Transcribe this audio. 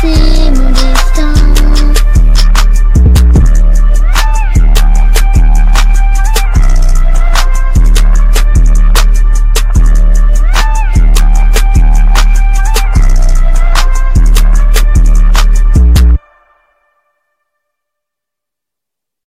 see me.